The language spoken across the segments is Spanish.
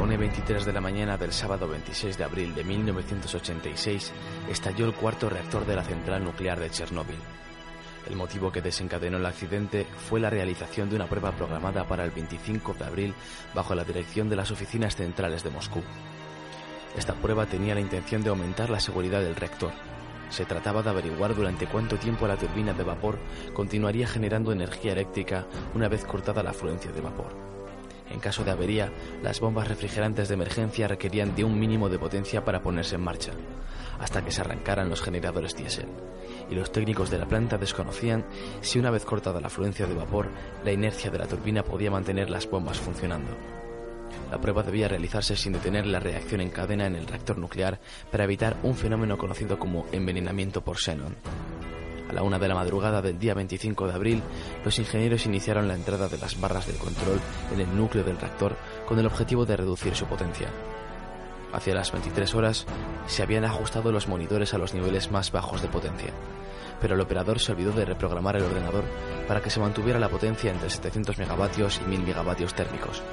la 1.23 de la mañana del sábado 26 de abril de 1986 estalló el cuarto reactor de la central nuclear de Chernóbil. El motivo que desencadenó el accidente fue la realización de una prueba programada para el 25 de abril bajo la dirección de las oficinas centrales de Moscú. Esta prueba tenía la intención de aumentar la seguridad del reactor. Se trataba de averiguar durante cuánto tiempo la turbina de vapor continuaría generando energía eléctrica una vez cortada la afluencia de vapor. En caso de avería, las bombas refrigerantes de emergencia requerían de un mínimo de potencia para ponerse en marcha, hasta que se arrancaran los generadores diésel, y los técnicos de la planta desconocían si una vez cortada la afluencia de vapor, la inercia de la turbina podía mantener las bombas funcionando. La prueba debía realizarse sin detener la reacción en cadena en el reactor nuclear para evitar un fenómeno conocido como envenenamiento por xenón. A la una de la madrugada del día 25 de abril, los ingenieros iniciaron la entrada de las barras del control en el núcleo del reactor con el objetivo de reducir su potencia. Hacia las 23 horas se habían ajustado los monitores a los niveles más bajos de potencia, pero el operador se olvidó de reprogramar el ordenador para que se mantuviera la potencia entre 700 megavatios y 1000 megavatios térmicos.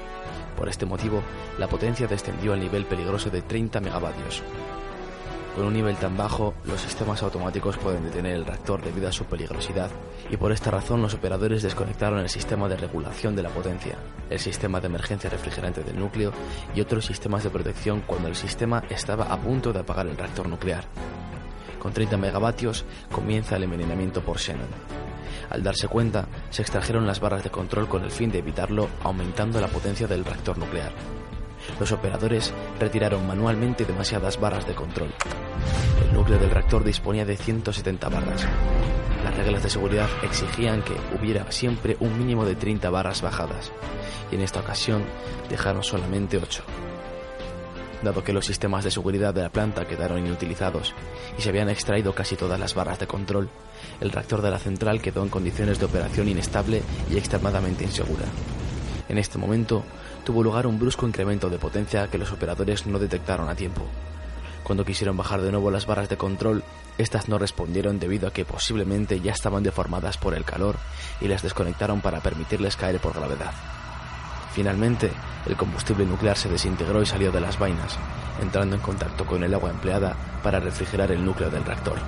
Por este motivo, la potencia descendió al nivel peligroso de 30 megavatios, con un nivel tan bajo, los sistemas automáticos pueden detener el reactor debido a su peligrosidad, y por esta razón los operadores desconectaron el sistema de regulación de la potencia, el sistema de emergencia refrigerante del núcleo y otros sistemas de protección cuando el sistema estaba a punto de apagar el reactor nuclear. Con 30 megavatios comienza el envenenamiento por xenón. Al darse cuenta, se extrajeron las barras de control con el fin de evitarlo, aumentando la potencia del reactor nuclear. Los operadores retiraron manualmente demasiadas barras de control. El núcleo del reactor disponía de 170 barras. Las reglas de seguridad exigían que hubiera siempre un mínimo de 30 barras bajadas, y en esta ocasión dejaron solamente 8. Dado que los sistemas de seguridad de la planta quedaron inutilizados y se habían extraído casi todas las barras de control, el reactor de la central quedó en condiciones de operación inestable y extremadamente insegura. En este momento, tuvo lugar un brusco incremento de potencia que los operadores no detectaron a tiempo. Cuando quisieron bajar de nuevo las barras de control, estas no respondieron debido a que posiblemente ya estaban deformadas por el calor y las desconectaron para permitirles caer por gravedad. Finalmente, el combustible nuclear se desintegró y salió de las vainas, entrando en contacto con el agua empleada para refrigerar el núcleo del reactor.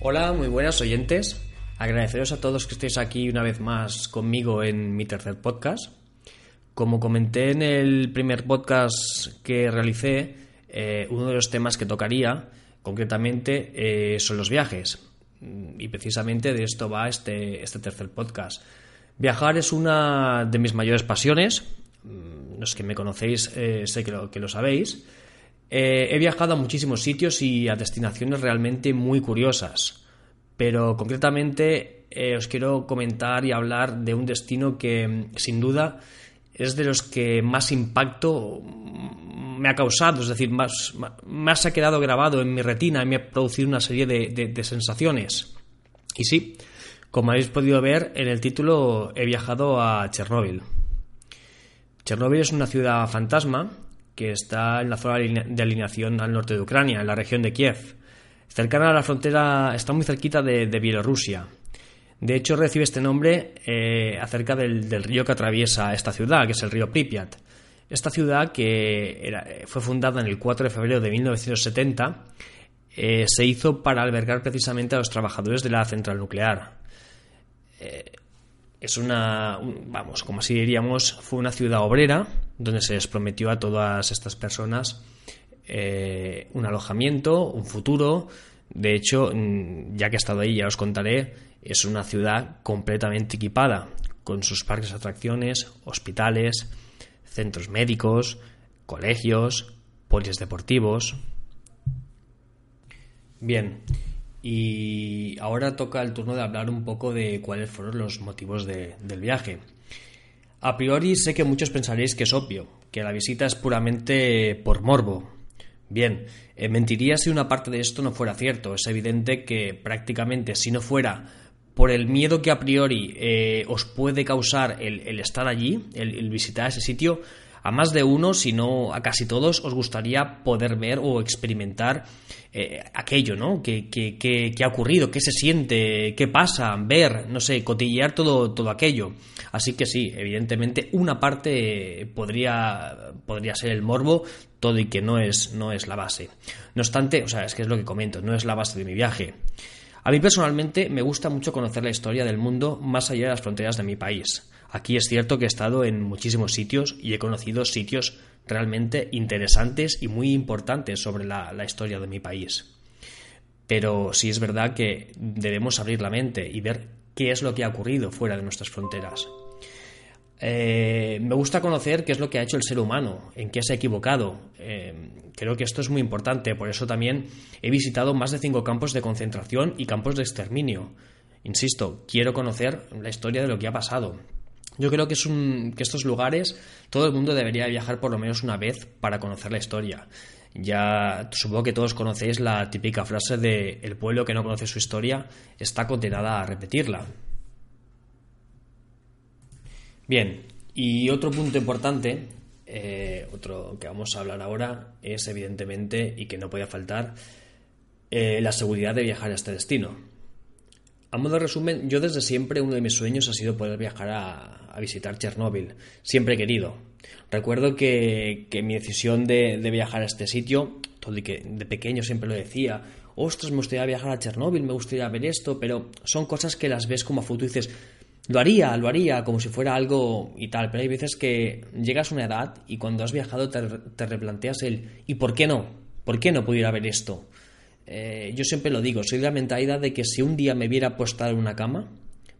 Hola, muy buenas oyentes. Agradeceros a todos que estéis aquí una vez más conmigo en mi tercer podcast. Como comenté en el primer podcast que realicé, eh, uno de los temas que tocaría concretamente eh, son los viajes. Y precisamente de esto va este, este tercer podcast. Viajar es una de mis mayores pasiones. Mm, los que me conocéis eh, sé que lo, que lo sabéis. Eh, he viajado a muchísimos sitios y a destinaciones realmente muy curiosas, pero concretamente eh, os quiero comentar y hablar de un destino que sin duda es de los que más impacto me ha causado, es decir, más, más ha quedado grabado en mi retina y me ha producido una serie de, de sensaciones. Y sí, como habéis podido ver en el título, he viajado a Chernóbil. Chernóbil es una ciudad fantasma que está en la zona de alineación al norte de Ucrania, en la región de Kiev. Cercana a la frontera, está muy cerquita de, Bielorrusia. De hecho, recibe este nombre eh, acerca del, río que atraviesa esta ciudad, que es el río Pripyat. Esta ciudad, que fue fundada en el 4 de febrero de 1970, eh, se hizo para albergar precisamente a los trabajadores de la central nuclear. Eh, es una, vamos, como así diríamos, fue una ciudad obrera donde se les prometió a todas estas personas eh, un alojamiento, un futuro. De hecho, mm, ya que he estado ahí, ya os contaré, es una ciudad completamente equipada, con sus parques de atracciones, hospitales, centros médicos, colegios, polideportivos. Bien, y ahora toca el turno de hablar un poco de cuáles fueron los motivos del viaje. A priori sé que muchos pensaréis que es obvio, que la visita es puramente por morbo. Bien, eh, mentiría si una parte de esto no fuera cierto. Es evidente que prácticamente si no fuera por el miedo que a priori eh, os puede causar el, estar allí, el, visitar ese sitio, a más de uno, si no a casi todos, os gustaría poder ver o experimentar eh, aquello, ¿no? ¿Qué, qué, ha ocurrido? ¿Qué se siente? ¿Qué pasa? Ver, no sé, cotillear todo, todo aquello. Así que sí, evidentemente una parte podría, podría ser el morbo, todo y que no es, no es la base. No obstante, o sea, es que es lo que comento, no es la base de mi viaje. A mí personalmente me gusta mucho conocer la historia del mundo más allá de las fronteras de mi país. Aquí es cierto que he estado en muchísimos sitios y he conocido sitios realmente interesantes y muy importantes sobre la, historia de mi país. Pero sí es verdad que debemos abrir la mente y ver qué es lo que ha ocurrido fuera de nuestras fronteras. Eh, me gusta conocer qué es lo que ha hecho el ser humano, en qué se ha equivocado. Eh, creo que esto es muy importante, por eso también he visitado más de cinco campos de concentración y campos de exterminio. Insisto, quiero conocer la historia de lo que ha pasado. Yo creo que, es un, que estos lugares todo el mundo debería viajar por lo menos una vez para conocer la historia. Ya supongo que todos conocéis la típica frase de el pueblo que no conoce su historia está condenada a repetirla. Bien, y otro punto importante, eh, otro que vamos a hablar ahora, es evidentemente, y que no podía faltar, eh, la seguridad de viajar a este destino. A modo de resumen, yo desde siempre uno de mis sueños ha sido poder viajar a, visitar Chernóbil. Siempre he querido. Recuerdo que, mi decisión de, viajar a este sitio, que de pequeño siempre lo decía, ostras, me gustaría viajar a Chernóbil, me gustaría ver esto, pero son cosas que las ves como a futuro y dices, lo haría, lo haría, como si fuera algo y tal, pero hay veces que llegas a una edad y cuando has viajado te, te replanteas el ¿y por qué no? ¿Por qué no pudiera ver esto? Eh, yo siempre lo digo, soy de la mentalidad de que si un día me viera postrado en una cama,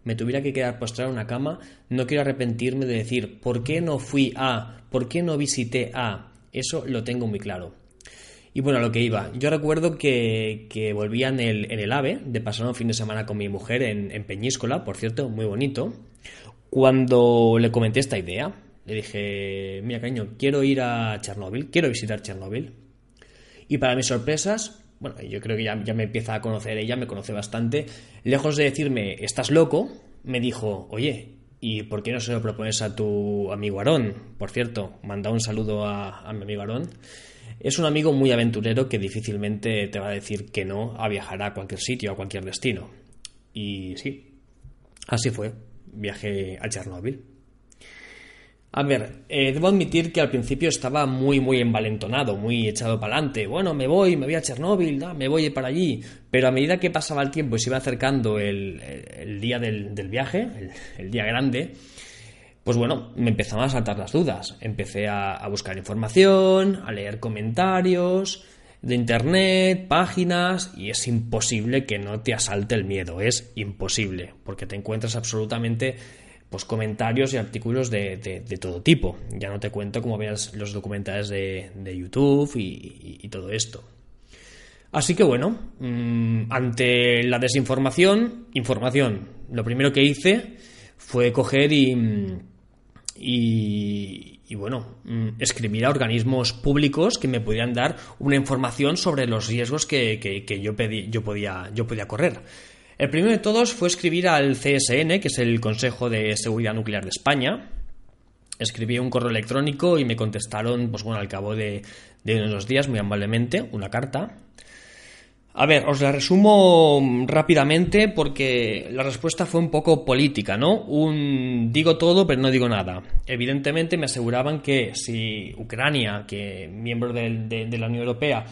me tuviera que quedar postrado en una cama, no quiero arrepentirme de decir, ¿por qué no fui a? ¿Por qué no visité a? Eso lo tengo muy claro. Y bueno, a lo que iba. Yo recuerdo que, que volvía en el, en el, AVE, de pasar un fin de semana con mi mujer en, en Peñíscola, por cierto, muy bonito. Cuando le comenté esta idea, le dije, mira, cariño, quiero ir a Chernóbil, quiero visitar Chernóbil. Y para mis sorpresas, bueno, yo creo que ya, me empieza a conocer ella, me conoce bastante, lejos de decirme, estás loco, me dijo, oye, ¿y por qué no se lo propones a tu amigo Aarón? Por cierto, manda un saludo a, mi amigo Aarón. Es un amigo muy aventurero que difícilmente te va a decir que no a viajar a cualquier sitio, a cualquier destino. Y sí, así fue. Viaje a Chernóbil. A ver, eh, debo admitir que al principio estaba muy, muy envalentonado, muy echado para adelante. Bueno, me voy, me voy a Chernóbil, me voy para allí. Pero a medida que pasaba el tiempo y se iba acercando el, día del, viaje, el, día grande, pues bueno, me empezaban a saltar las dudas. Empecé a, a buscar información, a leer comentarios de internet, páginas, y es imposible que no te asalte el miedo. Es imposible, porque te encuentras absolutamente pues comentarios y artículos de, todo tipo. Ya no te cuento como veas los documentales de, YouTube y, todo esto. Así que bueno, mm, ante la desinformación, información. Lo primero que hice fue coger y, y, bueno, mm, escribir a organismos públicos que me pudieran dar una información sobre los riesgos que, yo, pedí, yo, podía, yo podía correr. El primero de todos fue escribir al CSN, que es el Consejo de Seguridad Nuclear de España. Escribí un correo electrónico y me contestaron, pues bueno, al cabo de, unos días, muy amablemente, una carta. A ver, os la resumo rápidamente porque la respuesta fue un poco política, ¿no? Un digo todo pero no digo nada. Evidentemente me aseguraban que si Ucrania, que miembro de la Unión Europea,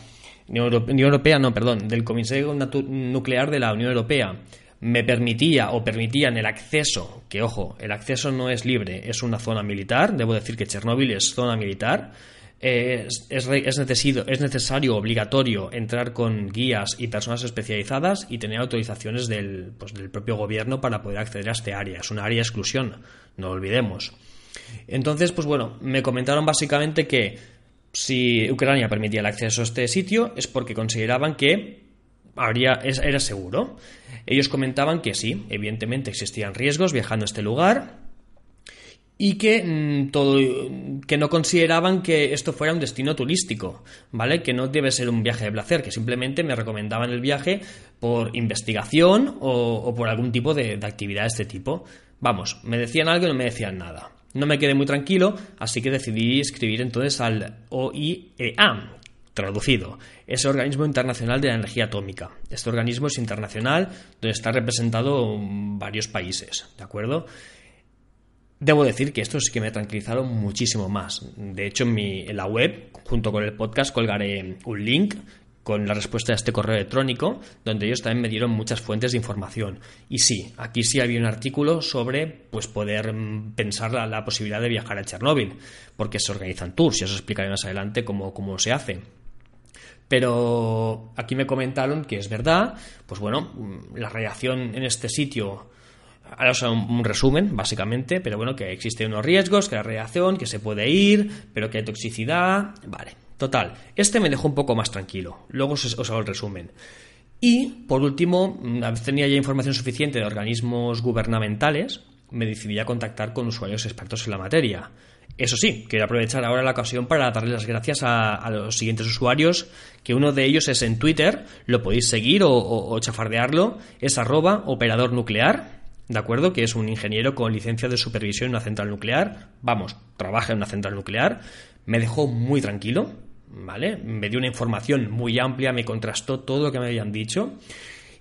Unión Europea, no, perdón, del Comisario Nuclear de la Unión Europea me permitía o permitían el acceso, que ojo, el acceso no es libre, es una zona militar, debo decir que Chernóbil es zona militar, es, es, necesario, es, necesario, obligatorio entrar con guías y personas especializadas y tener autorizaciones del, pues, del propio gobierno para poder acceder a este área. Es una área de exclusión, no lo olvidemos. Entonces, pues bueno, me comentaron básicamente que si Ucrania permitía el acceso a este sitio es porque consideraban que habría, era seguro. Ellos comentaban que sí, evidentemente existían riesgos viajando a este lugar y que mm, todo que no consideraban que esto fuera un destino turístico, ¿vale? Que no debe ser un viaje de placer, que simplemente me recomendaban el viaje por investigación o, por algún tipo de, de actividad de este tipo. Vamos, me decían algo y no me decían nada. No me quedé muy tranquilo, así que decidí escribir entonces al OIEA, traducido, ese organismo internacional de la energía atómica. Este organismo es internacional, donde está representado varios países, ¿de acuerdo? Debo decir que esto sí que me ha tranquilizado muchísimo más. De hecho, en la web, junto con el podcast, colgaré un link con la respuesta a este correo electrónico, donde ellos también me dieron muchas fuentes de información. Y sí, aquí sí había un artículo sobre pues, poder mm, pensar la, la posibilidad de viajar a Chernóbil, porque se organizan tours, y os explicaré más adelante cómo, cómo se hace. Pero aquí me comentaron que es verdad, pues bueno, mm, la radiación en este sitio Ahora os un, un, resumen, básicamente, pero bueno, que existen unos riesgos, que la radiación, que se puede ir, pero que hay toxicidad. Vale, total. Este me dejó un poco más tranquilo. Luego os, os hago el resumen. Y, por último, vez tenía ya información suficiente de organismos gubernamentales, me decidí a contactar con usuarios expertos en la materia. Eso sí, quiero aprovechar ahora la ocasión para darles las gracias a, los siguientes usuarios, que uno de ellos es en Twitter, lo podéis seguir o, o, o chafardearlo, es arroba operador nuclear, ¿de acuerdo? Que es un ingeniero con licencia de supervisión en una central nuclear, vamos, trabaja en una central nuclear, me dejó muy tranquilo, ¿vale? Me dio una información muy amplia, me contrastó todo lo que me habían dicho.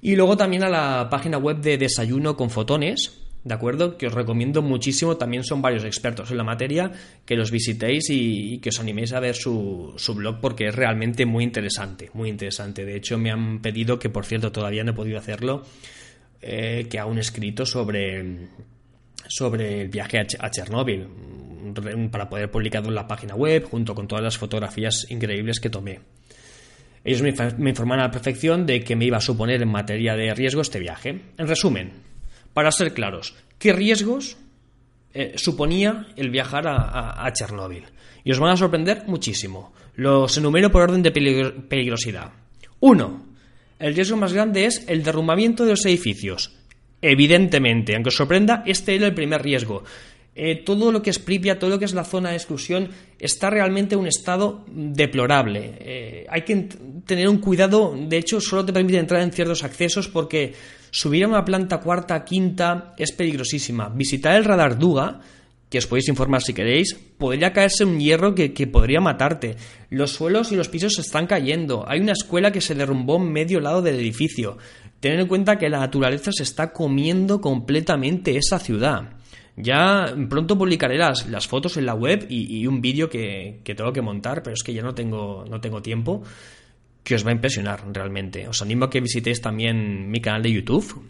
Y luego también a la página web de Desayuno con Fotones, ¿de acuerdo? Que os recomiendo muchísimo, también son varios expertos en la materia, que los visitéis y, que os animéis a ver su, su, blog porque es realmente muy interesante, muy interesante. De hecho, me han pedido, que por cierto todavía no he podido hacerlo, eh, que haga un escrito sobre, sobre el viaje a Chernóbil para poder publicarlo en la página web junto con todas las fotografías increíbles que tomé. Ellos me, informan a la perfección de que me iba a suponer en materia de riesgo este viaje. En resumen, para ser claros, ¿qué riesgos eh, suponía el viajar a, Chernóbil? Y os van a sorprender muchísimo. Los enumero por orden de peligrosidad. 1 el riesgo más grande es el derrumbamiento de los edificios. Evidentemente, aunque os sorprenda, este era el primer riesgo. Eh, todo lo que es Pripyat, todo lo que es la zona de exclusión, está realmente en un estado deplorable. Eh, hay que tener un cuidado, de hecho, solo te permite entrar en ciertos accesos porque subir a una planta cuarta, quinta es peligrosísima. Visitar el radar Duga que os podéis informar si queréis, podría caerse un hierro que, que, podría matarte. Los suelos y los pisos se están cayendo. Hay una escuela que se derrumbó en medio lado del edificio. Tened en cuenta que la naturaleza se está comiendo completamente esa ciudad. Ya pronto publicaré las, las fotos en la web y, un vídeo que, que, tengo que montar, pero es que ya no tengo, no tengo tiempo, que os va a impresionar realmente. Os animo a que visitéis también mi canal de YouTube,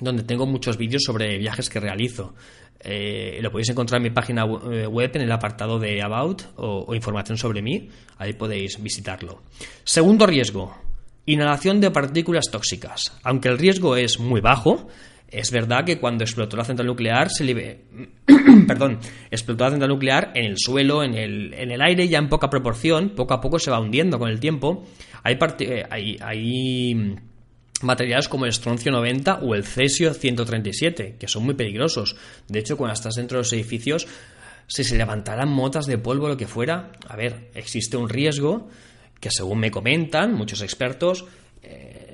donde tengo muchos vídeos sobre viajes que realizo. Eh, lo podéis encontrar en mi página eh, web en el apartado de About o, información sobre mí. Ahí podéis visitarlo. Segundo riesgo, inhalación de partículas tóxicas. Aunque el riesgo es muy bajo, es verdad que cuando explotó la central nuclear se libe... Perdón, explotó la central nuclear en el suelo, en el, en el aire, ya en poca proporción, poco a poco se va hundiendo con el tiempo. Hay, eh, hay, hay materiales como el estroncio 90 o el cesio 137, que son muy peligrosos. De hecho, cuando estás dentro de los edificios, si se levantaran motas de polvo o lo que fuera, a ver, existe un riesgo que según me comentan muchos expertos, eh,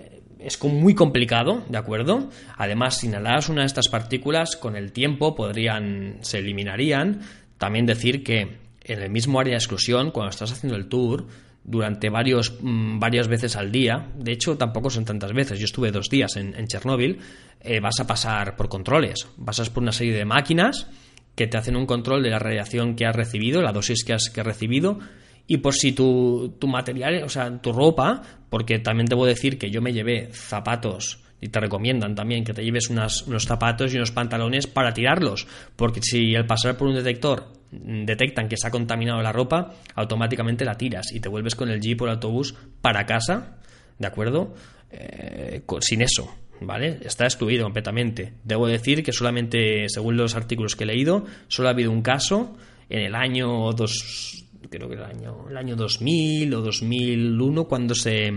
es muy complicado, ¿de acuerdo? Además, si inhalas una de estas partículas, con el tiempo podrían, se eliminarían. También decir que en el mismo área de exclusión, cuando estás haciendo el tour, durante varios, mmm, varias veces al día, de hecho tampoco son tantas veces, yo estuve dos días en, en Chernóbil, eh, vas a pasar por controles, pasas por una serie de máquinas que te hacen un control de la radiación que has recibido, la dosis que has recibido, y por si tu, tu material, o sea, tu ropa, porque también debo decir que yo me llevé zapatos y te recomiendan también que te lleves unas, unos zapatos y unos pantalones para tirarlos, porque si al pasar por un detector detectan que se ha contaminado la ropa, automáticamente la tiras y te vuelves con el jeep o el autobús para casa, ¿de acuerdo? Eh, sin eso, ¿vale? Está excluido completamente. Debo decir que solamente, según los artículos que he leído, solo ha habido un caso en el año dos, creo que el año, el año 2000 o 2001 cuando se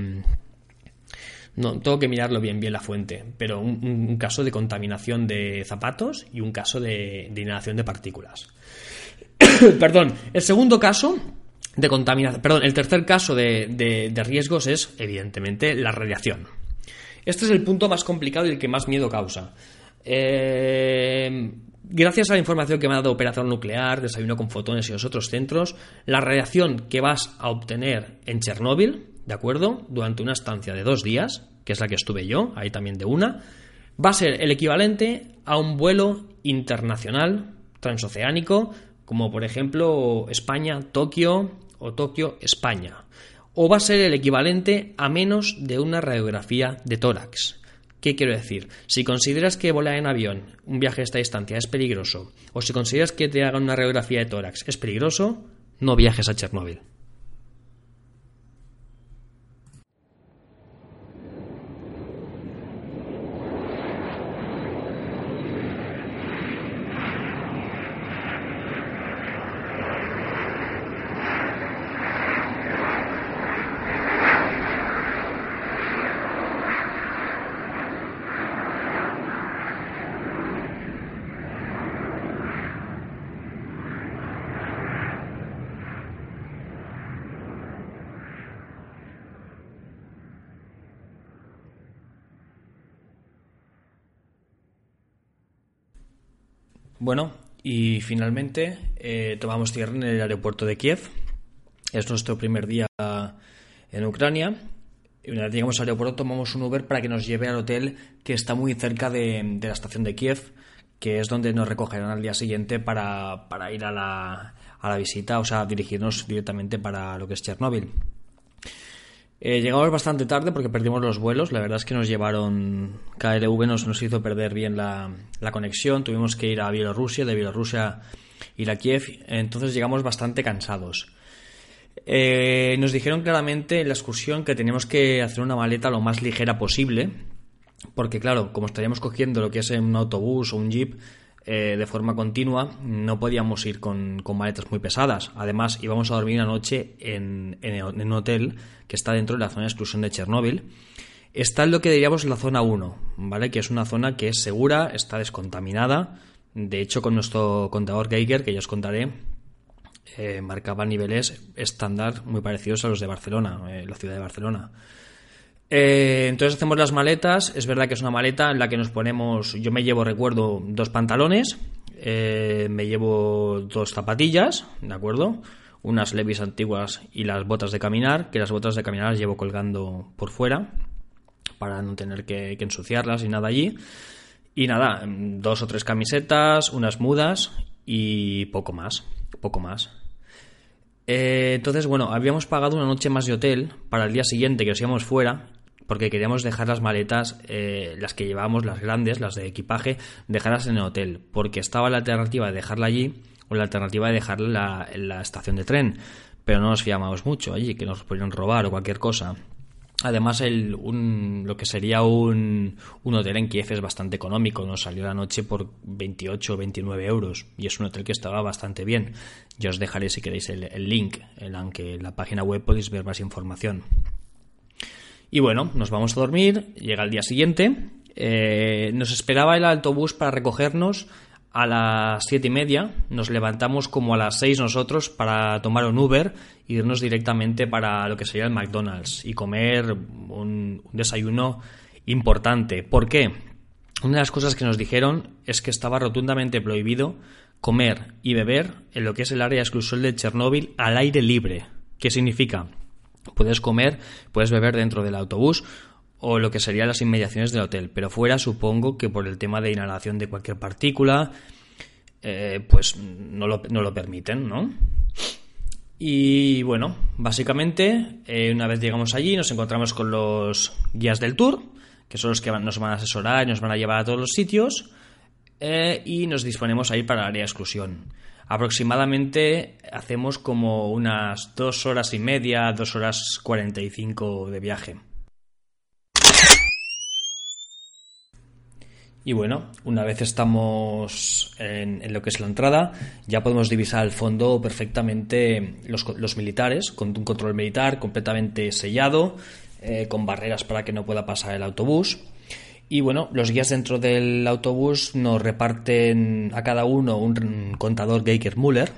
no, tengo que mirarlo bien, bien la fuente, pero un, caso de contaminación de zapatos y un caso de, de inhalación de partículas. perdón, el segundo caso de contaminación, perdón, el tercer caso de, de, de, riesgos es, evidentemente, la radiación. Este es el punto más complicado y el que más miedo causa. Eh, Gracias a la información que me ha dado Operación Nuclear, Desayuno con Fotones y los otros centros, la radiación que vas a obtener en Chernóbil, ¿de acuerdo? Durante una estancia de dos días, que es la que estuve yo, ahí también de una, va a ser el equivalente a un vuelo internacional transoceánico, como por ejemplo España-Tokio o Tokio-España. O va a ser el equivalente a menos de una radiografía de tórax. ¿Qué quiero decir? Si consideras que volar en avión, un viaje a esta distancia, es peligroso, o si consideras que te hagan una radiografía de tórax es peligroso, no viajes a Chernóbil. Bueno, y finalmente eh, tomamos tierra en el aeropuerto de Kiev. Es nuestro primer día en Ucrania. Y una vez llegamos al aeropuerto tomamos un Uber para que nos lleve al hotel que está muy cerca de, la estación de Kiev, que es donde nos recogerán al día siguiente para, ir a la, a la visita, o sea, dirigirnos directamente para lo que es Chernóbil. Eh, llegamos bastante tarde porque perdimos los vuelos. La verdad es que nos llevaron. KLV nos, nos hizo perder bien la, conexión. Tuvimos que ir a Bielorrusia, de Bielorrusia ir a Kiev. Entonces llegamos bastante cansados. Eh, nos dijeron claramente en la excursión que teníamos que hacer una maleta lo más ligera posible. Porque, claro, como estaríamos cogiendo lo que es un autobús o un jeep, eh, de forma continua, no podíamos ir con, maletas muy pesadas. Además, íbamos a dormir una noche en, un hotel que está dentro de la zona de exclusión de Chernóbil. Está en lo que diríamos la zona 1, ¿vale? Que es una zona que es segura, está descontaminada. De hecho, con nuestro contador Geiger, que ya os contaré, eh, marcaba niveles estándar muy parecidos a los de Barcelona, eh, la ciudad de Barcelona. Eh, entonces hacemos las maletas. Es verdad que es una maleta en la que nos ponemos. Yo me llevo, recuerdo, dos pantalones. Eh, me llevo dos zapatillas, ¿de acuerdo? Unas levis antiguas y las botas de caminar. Que las botas de caminar las llevo colgando por fuera. Para no tener que, ensuciarlas y nada allí. Y nada, dos o tres camisetas, unas mudas y poco más. Poco más. Eh, entonces, bueno, habíamos pagado una noche más de hotel para el día siguiente que nos íbamos fuera porque queríamos dejar las maletas, eh, las que llevábamos, las grandes, las de equipaje, dejarlas en el hotel, porque estaba la alternativa de dejarla allí o la alternativa de dejarla en la, estación de tren, pero no nos fiábamos mucho allí, que nos podían robar o cualquier cosa. Además, el, lo que sería un, un, hotel en Kiev es bastante económico. Nos salió la noche por 28 o 29 euros. Y es un hotel que estaba bastante bien. Yo os dejaré, si queréis, el, el link, aunque en la página web podéis ver más información. Y bueno, nos vamos a dormir, llega el día siguiente, eh, nos esperaba el autobús para recogernos a las siete y media, nos levantamos como a las seis nosotros para tomar un Uber e irnos directamente para lo que sería el McDonald's y comer un, un desayuno importante. ¿Por qué? Una de las cosas que nos dijeron es que estaba rotundamente prohibido comer y beber en lo que es el área exclusiva de Chernóbil al aire libre. ¿Qué significa? Puedes comer, puedes beber dentro del autobús o lo que serían las inmediaciones del hotel, pero fuera supongo que por el tema de inhalación de cualquier partícula, eh, pues no lo, permiten, ¿no? Y bueno, básicamente, eh, una vez llegamos allí, nos encontramos con los guías del tour, que son los que nos van a asesorar y nos van a llevar a todos los sitios, eh, y nos disponemos a ir para el área de exclusión. Aproximadamente hacemos como unas dos horas y media, dos horas cuarenta y cinco de viaje. Y bueno, una vez estamos en, lo que es la entrada, ya podemos divisar al fondo perfectamente los, militares, con un control militar completamente sellado, eh, con barreras para que no pueda pasar el autobús. Y bueno, los guías dentro del autobús nos reparten a cada uno un contador Geiger-Müller,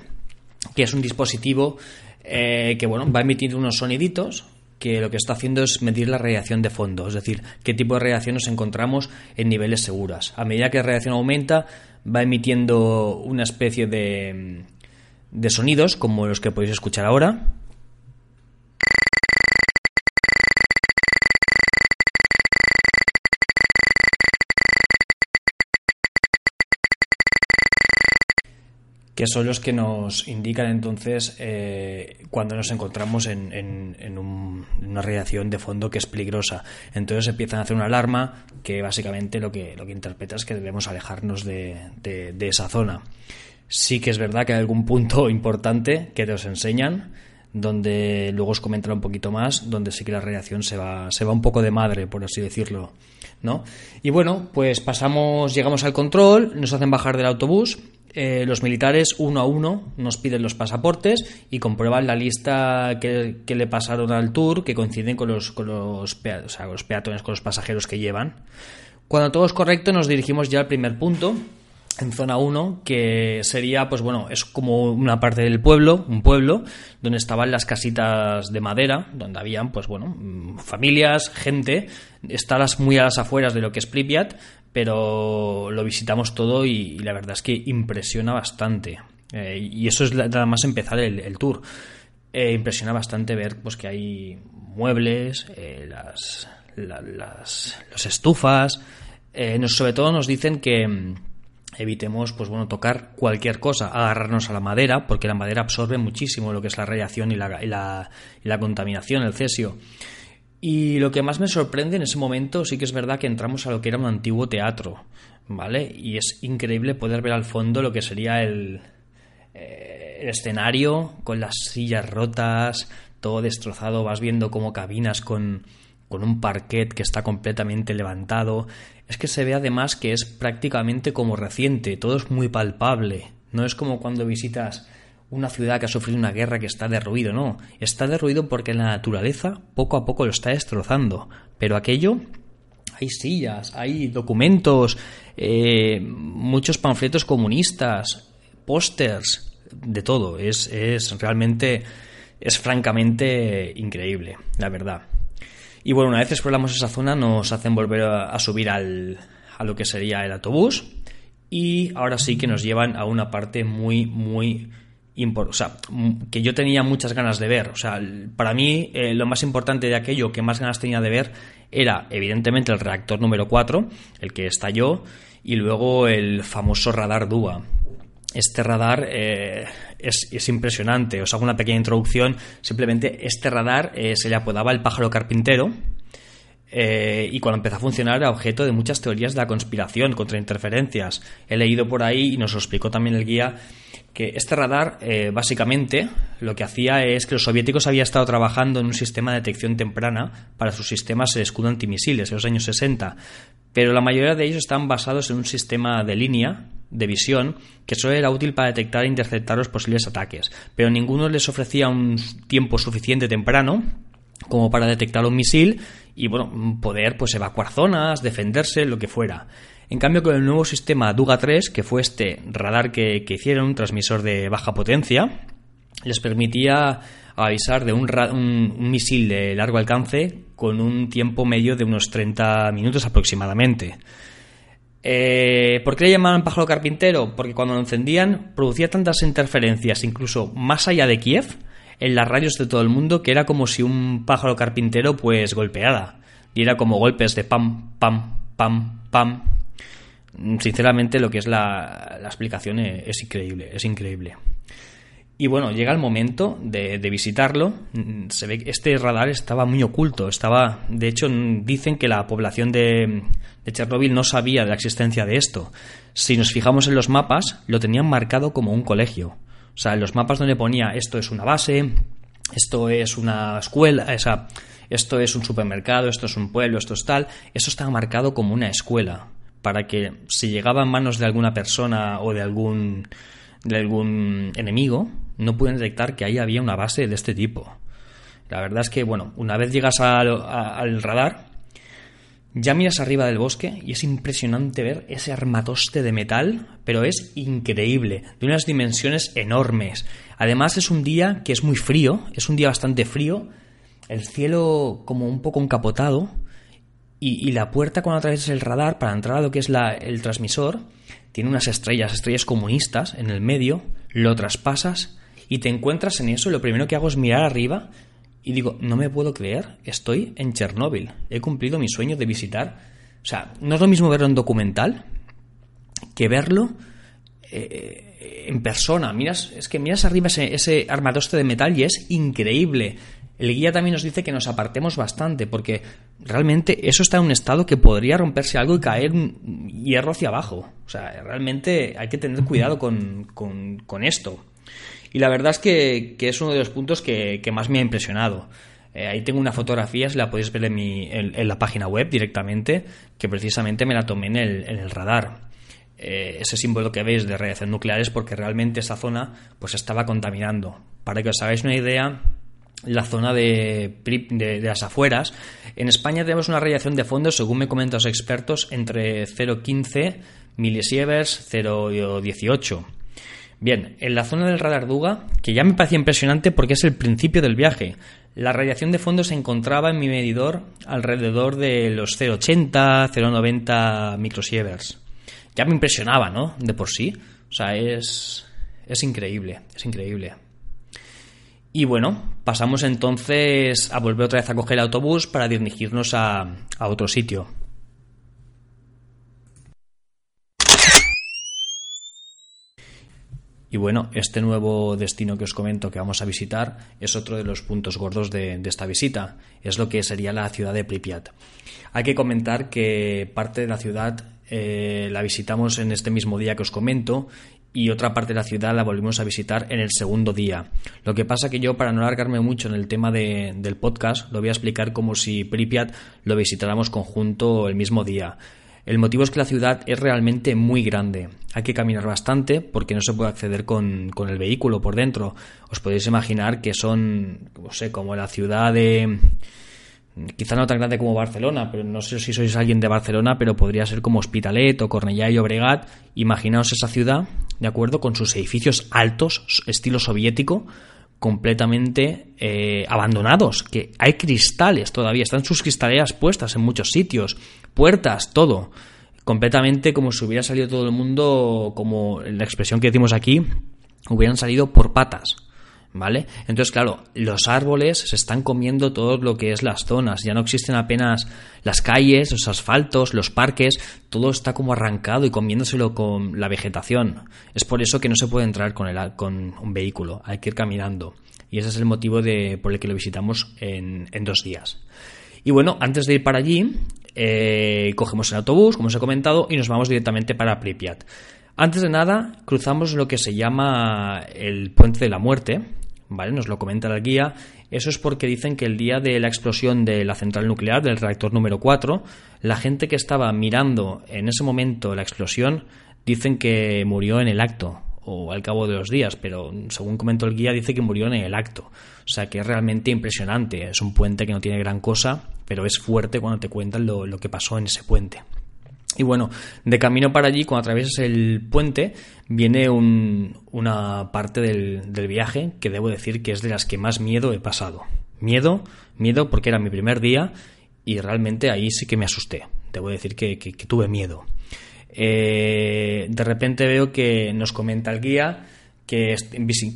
que es un dispositivo eh, que bueno, va a emitir unos soniditos que lo que está haciendo es medir la radiación de fondo, es decir, qué tipo de radiación nos encontramos en niveles seguras. A medida que la radiación aumenta, va emitiendo una especie de, de sonidos como los que podéis escuchar ahora. Que son los que nos indican entonces eh, cuando nos encontramos en, una radiación de fondo que es peligrosa. Entonces empiezan a hacer una alarma que básicamente lo que, lo que interpreta es que debemos alejarnos de, esa zona. Sí que es verdad que hay algún punto importante que nos enseñan, donde luego os comentaré un poquito más, donde sí que la radiación se va, se va un poco de madre, por así decirlo. ¿no? Y bueno, pues pasamos, llegamos al control, nos hacen bajar del autobús eh, los militares uno a uno nos piden los pasaportes y comprueban la lista que, le pasaron al tour que coinciden con los, con los, peatones, con los pasajeros que llevan. Cuando todo es correcto nos dirigimos ya al primer punto, en zona 1, que sería, pues bueno, es como una parte del pueblo, un pueblo, donde estaban las casitas de madera, donde habían, pues bueno, mm, familias, gente, estadas muy a las afueras de lo que es Pripyat, pero lo visitamos todo y, la verdad es que impresiona bastante. Eh, y eso es nada más empezar el, tour. Eh, impresiona bastante ver pues, que hay muebles, eh, las, las, estufas. sobre todo nos dicen que mm, evitemos pues bueno tocar cualquier cosa, agarrarnos a la madera, porque la madera absorbe muchísimo lo que es la radiación y la, y la, y la contaminación, el cesio. Y lo que más me sorprende en ese momento sí que es verdad que entramos a lo que era un antiguo teatro, ¿vale? Y es increíble poder ver al fondo lo que sería el, eh, el escenario con las sillas rotas, todo destrozado, vas viendo como cabinas con, con un parquet que está completamente levantado. Es que se ve además que es prácticamente como reciente, todo es muy palpable. No es como cuando visitas una ciudad que ha sufrido una guerra que está derruido, no. Está derruido porque la naturaleza poco a poco lo está destrozando. Pero aquello hay sillas, hay documentos, eh, muchos panfletos comunistas, pósters, de todo. Es, es, realmente, es francamente increíble, la verdad. Y bueno, una vez exploramos esa zona, nos hacen volver a, a subir al, a lo que sería el autobús. Y ahora sí que nos llevan a una parte muy, muy o sea, que yo tenía muchas ganas de ver. O sea, para mí eh, lo más importante de aquello que más ganas tenía de ver era evidentemente el reactor número 4, el que estalló, y luego el famoso radar DUA. Este radar eh, es, impresionante. Os hago una pequeña introducción. Simplemente este radar eh, se le apodaba el pájaro carpintero. Y cuando empezó a funcionar era objeto de muchas teorías de la conspiración contra interferencias. He leído por ahí y nos lo explicó también el guía que este radar eh, básicamente lo que hacía es que los soviéticos habían estado trabajando en un sistema de detección temprana para sus sistemas de escudo antimisiles en los años 60, pero la mayoría de ellos estaban basados en un sistema de línea de visión que solo era útil para detectar e interceptar los posibles ataques, pero ninguno les ofrecía un tiempo suficiente temprano como para detectar un misil y bueno, poder pues evacuar zonas, defenderse, lo que fuera. En cambio, con el nuevo sistema Duga 3, que fue este radar que, hicieron, un transmisor de baja potencia, les permitía avisar de un, misil de largo alcance con un tiempo medio de unos 30 minutos aproximadamente. Eh, ¿Por qué le llamaban pájaro carpintero? Porque cuando lo encendían producía tantas interferencias, incluso más allá de Kiev, en las radios de todo el mundo, que era como si un pájaro carpintero pues golpeara. Y era como golpes de pam, pam, pam, pam, sinceramente lo que es la, explicación es, increíble, es increíble. Y bueno, llega el momento de, visitarlo. Se ve que este radar estaba muy oculto. Estaba, de hecho, dicen que la población de, de Chernóbil no sabía de la existencia de esto. Si nos fijamos en los mapas, lo tenían marcado como un colegio. O sea, en los mapas donde ponía esto es una base, esto es una escuela, esa, esto es un supermercado, esto es un pueblo, esto es tal, eso estaba marcado como una escuela para que si llegaba en manos de alguna persona o de algún, de algún enemigo, no pueden detectar que ahí había una base de este tipo. La verdad es que, bueno, una vez llegas al, radar, ya miras arriba del bosque y es impresionante ver ese armatoste de metal, pero es increíble, de unas dimensiones enormes. Además es un día que es muy frío, es un día bastante frío, el cielo como un poco encapotado y, la puerta cuando atraviesas el radar para entrar a lo que es la, el transmisor tiene unas estrellas, estrellas comunistas en el medio, lo traspasas y te encuentras en eso lo primero que hago es mirar arriba y digo, no me puedo creer, estoy en Chernóbil, he cumplido mi sueño de visitar. O sea, no es lo mismo verlo en documental que verlo eh, en persona. Miras, es que miras arriba ese, ese de metal y es increíble. El guía también nos dice que nos apartemos bastante, porque realmente eso está en un estado que podría romperse algo y caer hierro hacia abajo. O sea, realmente hay que tener cuidado con, esto. Y la verdad es que, es uno de los puntos que, más me ha impresionado. Eh, ahí tengo una fotografía, si la podéis ver en, mi, en, la página web directamente, que precisamente me la tomé en el, radar. Eh, ese símbolo que veis de radiación nuclear es porque realmente esa zona pues estaba contaminando. Para que os hagáis una idea, la zona de, de, las afueras. En España tenemos una radiación de fondo, según me comentan los expertos, entre 0,15 milisieverts, 0,18. Bien, en la zona del radar Duga, que ya me parecía impresionante porque es el principio del viaje, la radiación de fondo se encontraba en mi medidor alrededor de los 0,80, 0,90 microsieverts. Ya me impresionaba, ¿no? De por sí. O sea, es, es increíble, es increíble. Y bueno, pasamos entonces a volver otra vez a coger el autobús para dirigirnos a, a otro sitio. Y bueno, este nuevo destino que os comento que vamos a visitar es otro de los puntos gordos de, esta visita. Es lo que sería la ciudad de Pripyat. Hay que comentar que parte de la ciudad eh, la visitamos en este mismo día que os comento y otra parte de la ciudad la volvimos a visitar en el segundo día. Lo que pasa que yo, para no alargarme mucho en el tema del podcast, lo voy a explicar como si Pripyat lo visitáramos conjunto el mismo día. El motivo es que la ciudad es realmente muy grande. Hay que caminar bastante porque no se puede acceder con, con el vehículo por dentro. Os podéis imaginar que son, no sé, como la ciudad de quizá no tan grande como Barcelona, pero no sé si sois alguien de Barcelona, pero podría ser como Hospitalet o Cornellà y Obregat. Imaginaos esa ciudad, ¿de acuerdo? Con sus edificios altos, estilo soviético, completamente eh, abandonados, que hay cristales todavía, están sus cristaleras puestas en muchos sitios, puertas, todo, completamente como si hubiera salido todo el mundo, como la expresión que decimos aquí, hubieran salido por patas. ¿vale? Entonces, claro, los árboles se están comiendo todo lo que es las zonas, ya no existen apenas las calles, los asfaltos, los parques, todo está como arrancado y comiéndoselo con la vegetación. Es por eso que no se puede entrar con, el, con un vehículo, hay que ir caminando. Y ese es el motivo de, por el que lo visitamos en, dos días. Y bueno, antes de ir para allí, eh, cogemos el autobús, como os he comentado, y nos vamos directamente para Pripyat. Antes de nada, cruzamos lo que se llama el Puente de la Muerte, ¿vale? Nos lo comenta la guía. Eso es porque dicen que el día de la explosión de la central nuclear, del reactor número 4, la gente que estaba mirando en ese momento la explosión dicen que murió en el acto o al cabo de los días, pero según comentó el guía dice que murió en el acto. O sea que es realmente impresionante. Es un puente que no tiene gran cosa, pero es fuerte cuando te cuentan lo, que pasó en ese puente. Y bueno, de camino para allí, cuando atraviesas el puente, viene una parte del, viaje que debo decir que es de las que más miedo he pasado. Miedo, miedo porque era mi primer día y realmente ahí sí que me asusté. Debo decir que, tuve miedo. Eh, de repente veo que nos comenta el guía que,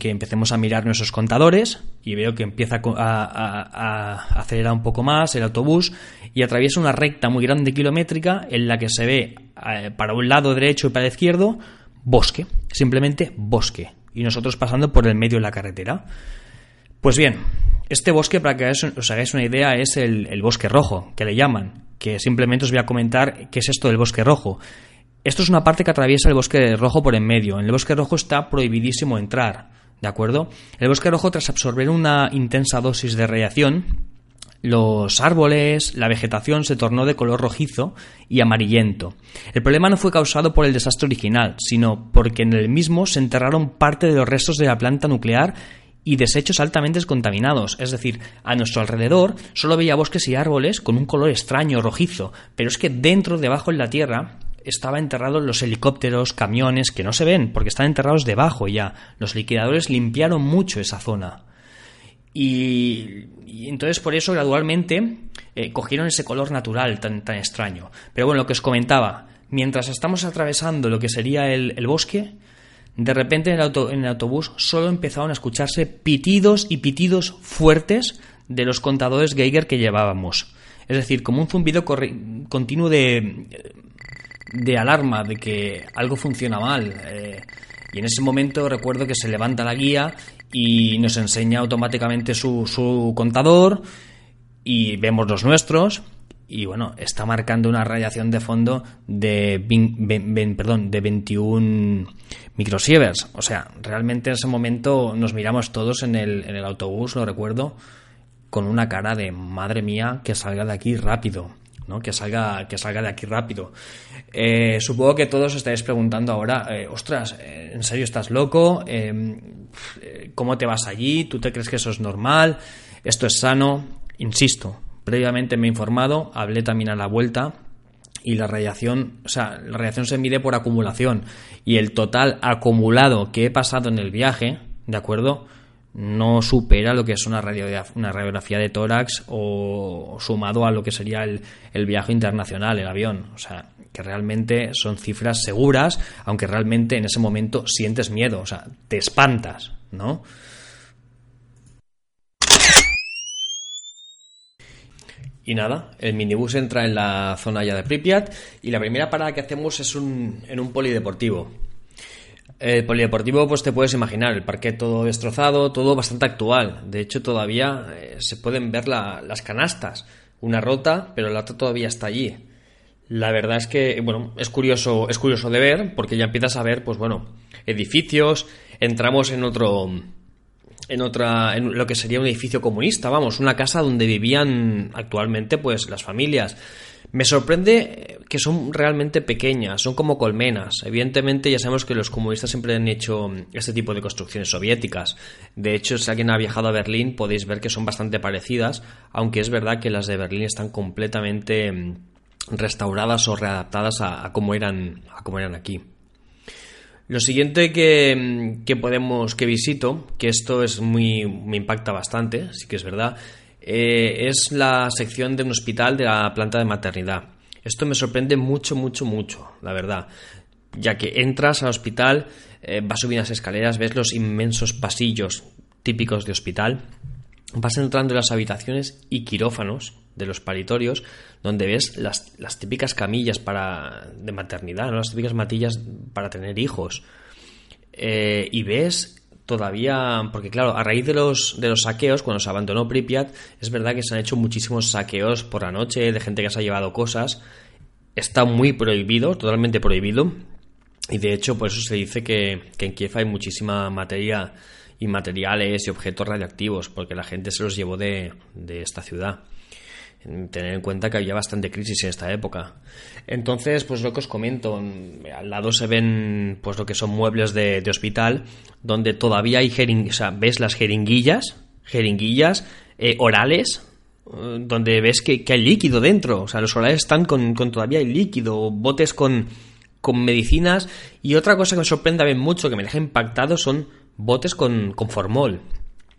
que empecemos a mirar nuestros contadores y veo que empieza a, acelerar un poco más el autobús y atraviesa una recta muy grande kilométrica en la que se ve eh, para un lado derecho y para el izquierdo bosque, simplemente bosque, y nosotros pasando por el medio de la carretera. Pues bien, este bosque, para que os hagáis una idea, es el, el bosque rojo, que le llaman, que simplemente os voy a comentar qué es esto del bosque rojo. Esto es una parte que atraviesa el bosque rojo por en medio. En el bosque rojo está prohibidísimo entrar, ¿de acuerdo? El bosque rojo, tras absorber una intensa dosis de radiación, los árboles, la vegetación se tornó de color rojizo y amarillento. El problema no fue causado por el desastre original, sino porque en el mismo se enterraron parte de los restos de la planta nuclear y desechos altamente contaminados. Es decir, a nuestro alrededor solo veía bosques y árboles con un color extraño, rojizo, pero es que dentro, debajo en la tierra, estaban enterrados los helicópteros, camiones, que no se ven porque están enterrados debajo ya. Los liquidadores limpiaron mucho esa zona. Y, entonces por eso gradualmente eh, cogieron ese color natural tan, tan extraño. Pero bueno, lo que os comentaba, mientras estamos atravesando lo que sería el, bosque, de repente en el, en el autobús solo empezaron a escucharse pitidos y pitidos fuertes de los contadores Geiger que llevábamos. Es decir, como un zumbido continuo de, de alarma de que algo funciona mal. Eh, y en ese momento recuerdo que se levanta la guía y nos enseña automáticamente su, su contador y vemos los nuestros y bueno, está marcando una radiación de fondo de, perdón, de 21 microsieverts. O sea, realmente en ese momento nos miramos todos en el, en el autobús, lo recuerdo, con una cara de madre mía que salga de aquí rápido. ¿No? Que salga, que salga de aquí rápido. Eh, supongo que todos estáis preguntando ahora, eh, ostras, eh, ¿en serio estás loco? ¿Cómo te vas allí? ¿Tú te crees que eso es normal? ¿Esto es sano? Insisto, previamente me he informado, hablé también a la vuelta y la radiación, o sea, la radiación se mide por acumulación y el total acumulado que he pasado en el viaje, ¿de acuerdo? No supera lo que es una radiografía, de tórax o sumado a lo que sería el, el, viaje internacional, el avión. O sea, que realmente son cifras seguras, aunque realmente en ese momento sientes miedo, o sea, te espantas, ¿no? Y nada, el minibús entra en la zona ya de Pripyat y la primera parada que hacemos es un, en un polideportivo. El polideportivo, pues te puedes imaginar, el parque todo destrozado, todo bastante actual. De hecho, todavía eh, se pueden ver las canastas. Una rota, pero la otra todavía está allí. La verdad es que, bueno, es curioso, es curioso de ver, porque ya empiezas a ver, pues bueno, edificios, entramos en otro. en otra. en lo que sería un edificio comunista, vamos, una casa donde vivían actualmente, pues, las familias. Me sorprende que son realmente pequeñas, son como colmenas. Evidentemente ya sabemos que los comunistas siempre han hecho este tipo de construcciones soviéticas. De hecho, si alguien ha viajado a Berlín podéis ver que son bastante parecidas, aunque es verdad que las de Berlín están completamente mm, restauradas o readaptadas a, cómo eran a eran aquí. Lo siguiente que, mm, que, podemos que visito, que esto es muy me impacta bastante, sí que es verdad, eh, es la sección de un hospital de la planta de maternidad. Esto me sorprende mucho, mucho, mucho, la verdad. Ya que entras al hospital, eh, vas subiendo las escaleras, ves los inmensos pasillos típicos de hospital, vas entrando en las habitaciones y quirófanos de los paritorios, donde ves las, típicas camillas para, de maternidad, las típicas matillas para tener hijos. Eh, y ves todavía, porque claro, a raíz de los, de los saqueos, cuando se abandonó Pripyat, es verdad que se han hecho muchísimos saqueos por la noche de gente que se ha llevado cosas. Está muy prohibido, totalmente prohibido. Y de hecho, por eso se dice que, que en Kiev hay muchísima materia y materiales y objetos radioactivos, porque la gente se los llevó de, de esta ciudad tener en cuenta que había bastante crisis en esta época. Entonces, pues lo que os comento, al lado se ven pues lo que son muebles de, hospital, donde todavía hay jeringuillas, o sea, ves las jeringuillas, jeringuillas eh, orales, eh, donde ves que, hay líquido dentro, o sea, los orales están con, todavía hay líquido, botes con, con medicinas, y otra cosa que me sorprende mucho, que me deja impactado, son botes con, con formol.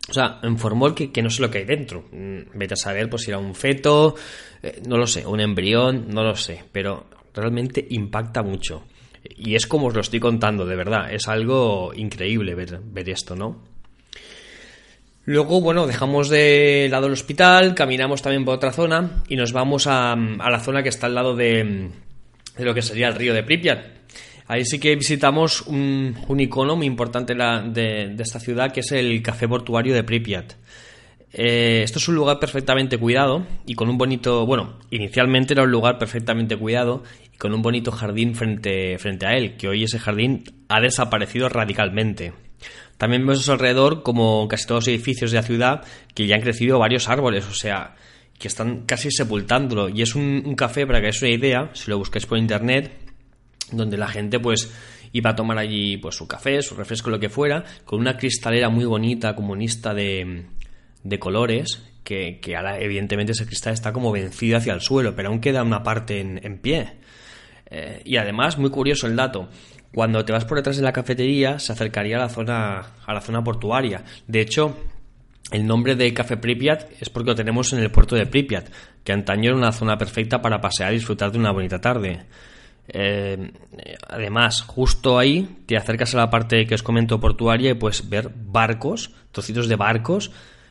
O sea, en formol que, que, no sé lo que hay dentro. Mm, vete a saber pues si era un feto, eh, no lo sé, un embrión, no lo sé, pero realmente impacta mucho. Y es como os lo estoy contando, de verdad, es algo increíble ver, esto, ¿no? Luego, bueno, dejamos de lado el hospital, caminamos también por otra zona y nos vamos a, a la zona que está al lado de, de lo que sería el río de Pripyat. Ahí sí que visitamos un, icono muy importante de, esta ciudad, que es el Café Portuario de Pripyat. Eh, esto es un lugar perfectamente cuidado y con un bonito, bueno, inicialmente era un lugar perfectamente cuidado y con un bonito jardín frente, frente a él, que hoy ese jardín ha desaparecido radicalmente. También vemos a su alrededor, como casi todos los edificios de la ciudad, que ya han crecido varios árboles, o sea, que están casi sepultándolo. Y es un, café, para que hagáis una idea, si lo buscáis por internet, donde la gente pues iba a tomar allí pues su café, su refresco, lo que fuera, con una cristalera muy bonita, comunista de, colores, que, que, ahora evidentemente ese cristal está como vencido hacia el suelo, pero aún queda una parte en, en pie. Eh, y además, muy curioso el dato, cuando te vas por detrás de la cafetería se acercaría a la zona, a la zona portuaria. De hecho, El nombre de Café Pripyat es porque lo tenemos en el puerto de Pripyat, que antaño era una zona perfecta para pasear y disfrutar de una bonita tarde. Eh, además, justo ahí te acercas a la parte que os comento portuaria y puedes ver barcos, trocitos de barcos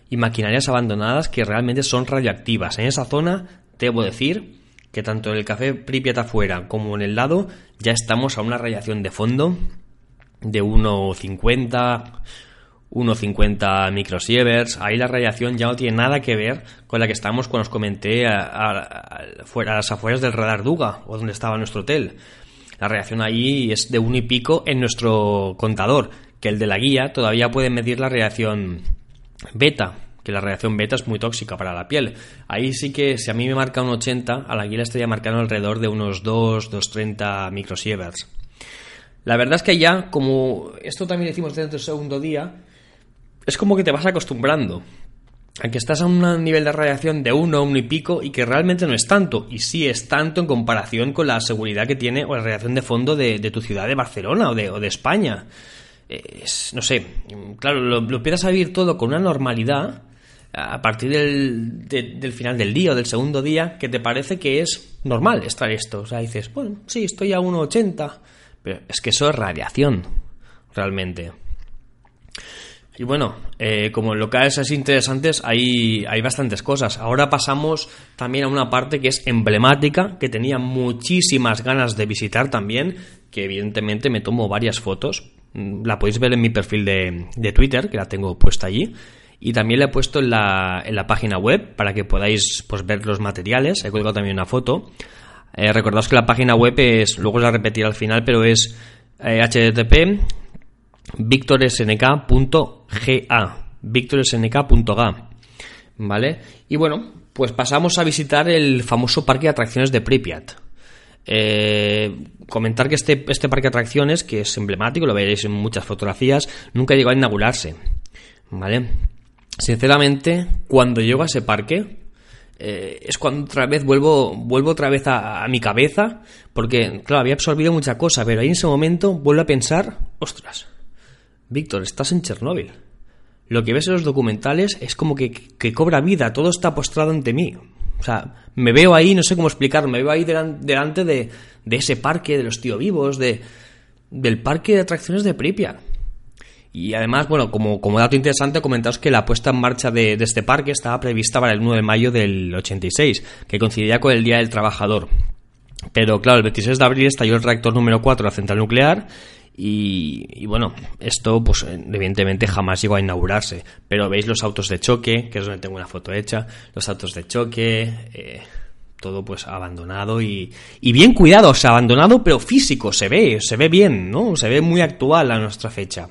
y maquinarias abandonadas que realmente son radioactivas. En esa zona, debo decir que tanto en el café Pripyat afuera como en el lado ya estamos a una radiación de fondo de 1,50 1,50 microsieverts. Ahí la radiación ya no tiene nada que ver con la que estamos cuando os comenté a, las afueras del radar Duga o donde estaba nuestro hotel. La radiación ahí es de uno y pico en nuestro contador, que el de la guía todavía puede medir la radiación beta, que la radiación beta es muy tóxica para la piel. Ahí sí que si a mí me marca un 80, a la guía estaría marcando alrededor de unos 2, 230 microsieverts. La verdad es que ya, como esto también decimos dentro del segundo día, es como que te vas acostumbrando a que estás a un nivel de radiación de uno, uno y pico y que realmente no es tanto. Y sí es tanto en comparación con la seguridad que tiene o la radiación de fondo de, tu ciudad de Barcelona o de, o de España. no sé, claro, lo, empiezas a vivir todo con una normalidad a partir del, del, final del día o del segundo día que te parece que es normal estar esto. O sea, dices, bueno, sí, estoy a 1,80, pero es que eso es radiación, realmente. Y bueno, eh, como locales así interesantes hay, hay bastantes cosas. Ahora pasamos también a una parte que es emblemática, que tenía muchísimas ganas de visitar también, que evidentemente me tomo varias fotos. Mm, la podéis ver en mi perfil de, de Twitter, que la tengo puesta allí. Y también la he puesto en la, en la página web para que podáis pues, ver los materiales. He colgado también una foto. Eh, recordaos que la página web es, luego os la repetiré al final, pero es eh, http victorsnk.ga, victorsnk.ga, ¿vale? Y bueno, pues pasamos a visitar el famoso parque de atracciones de Pripyat. Eh, comentar que este, este parque de atracciones, que es emblemático, lo veréis en muchas fotografías, nunca llegó a inaugurarse, ¿vale? Sinceramente, cuando llego a ese parque, eh, es cuando otra vez vuelvo, vuelvo otra vez a, a, mi cabeza, porque, claro, había absorbido mucha cosa, pero ahí en ese momento vuelvo a pensar, ostras, Víctor, estás en Chernóbil. Lo que ves en los documentales es como que, cobra vida, todo está postrado ante mí. O sea, me veo ahí, no sé cómo explicarlo, me veo ahí delante de, ese parque de los tío vivos, de, del parque de atracciones de Pripyat. Y además, bueno, como, como dato interesante, comentaros que la puesta en marcha de, de, este parque estaba prevista para el 1 de mayo del 86, que coincidía con el Día del Trabajador. Pero claro, el 26 de abril estalló el reactor número 4 de la central nuclear y, bueno, esto pues evidentemente jamás llegó a inaugurarse, pero veis los autos de choque, que es donde tengo una foto hecha, los autos de choque, eh, todo pues abandonado y, y, bien cuidado, o sea, abandonado pero físico, se ve, se ve bien, ¿no? Se ve muy actual a nuestra fecha.